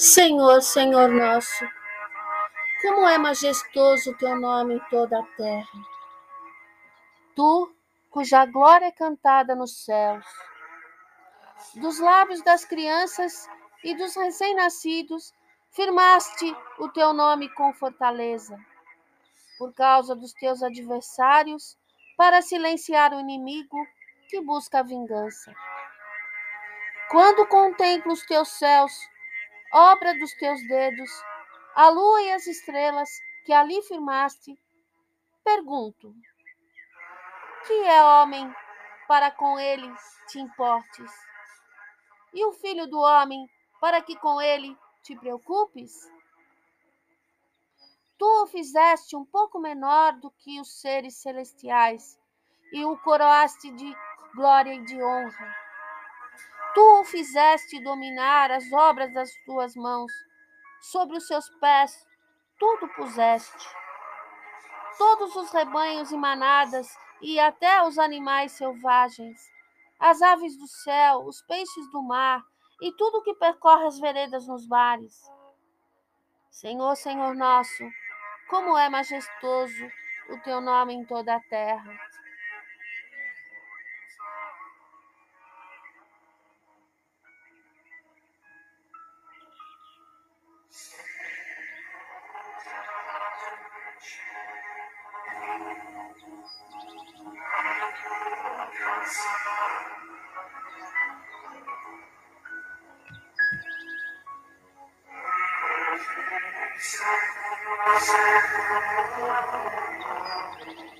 Senhor, Senhor nosso, como é majestoso o teu nome em toda a terra. Tu, cuja glória é cantada nos céus, dos lábios das crianças e dos recém-nascidos, firmaste o teu nome com fortaleza, por causa dos teus adversários, para silenciar o inimigo que busca a vingança. Quando contemplo os teus céus, obra dos teus dedos, a lua e as estrelas que ali firmaste, pergunto: que é homem para com ele te importes? E o filho do homem para que com ele te preocupes? Tu o fizeste um pouco menor do que os seres celestiais e o coroaste de glória e de honra. Tu o fizeste dominar as obras das tuas mãos, sobre os seus pés tudo puseste. Todos os rebanhos e manadas e até os animais selvagens, as aves do céu, os peixes do mar e tudo que percorre as veredas nos mares. Senhor, Senhor nosso, como é majestoso o teu nome em toda a terra. eyes. Thank you.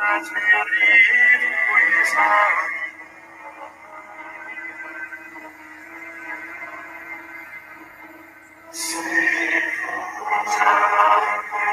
As we lead, we sound.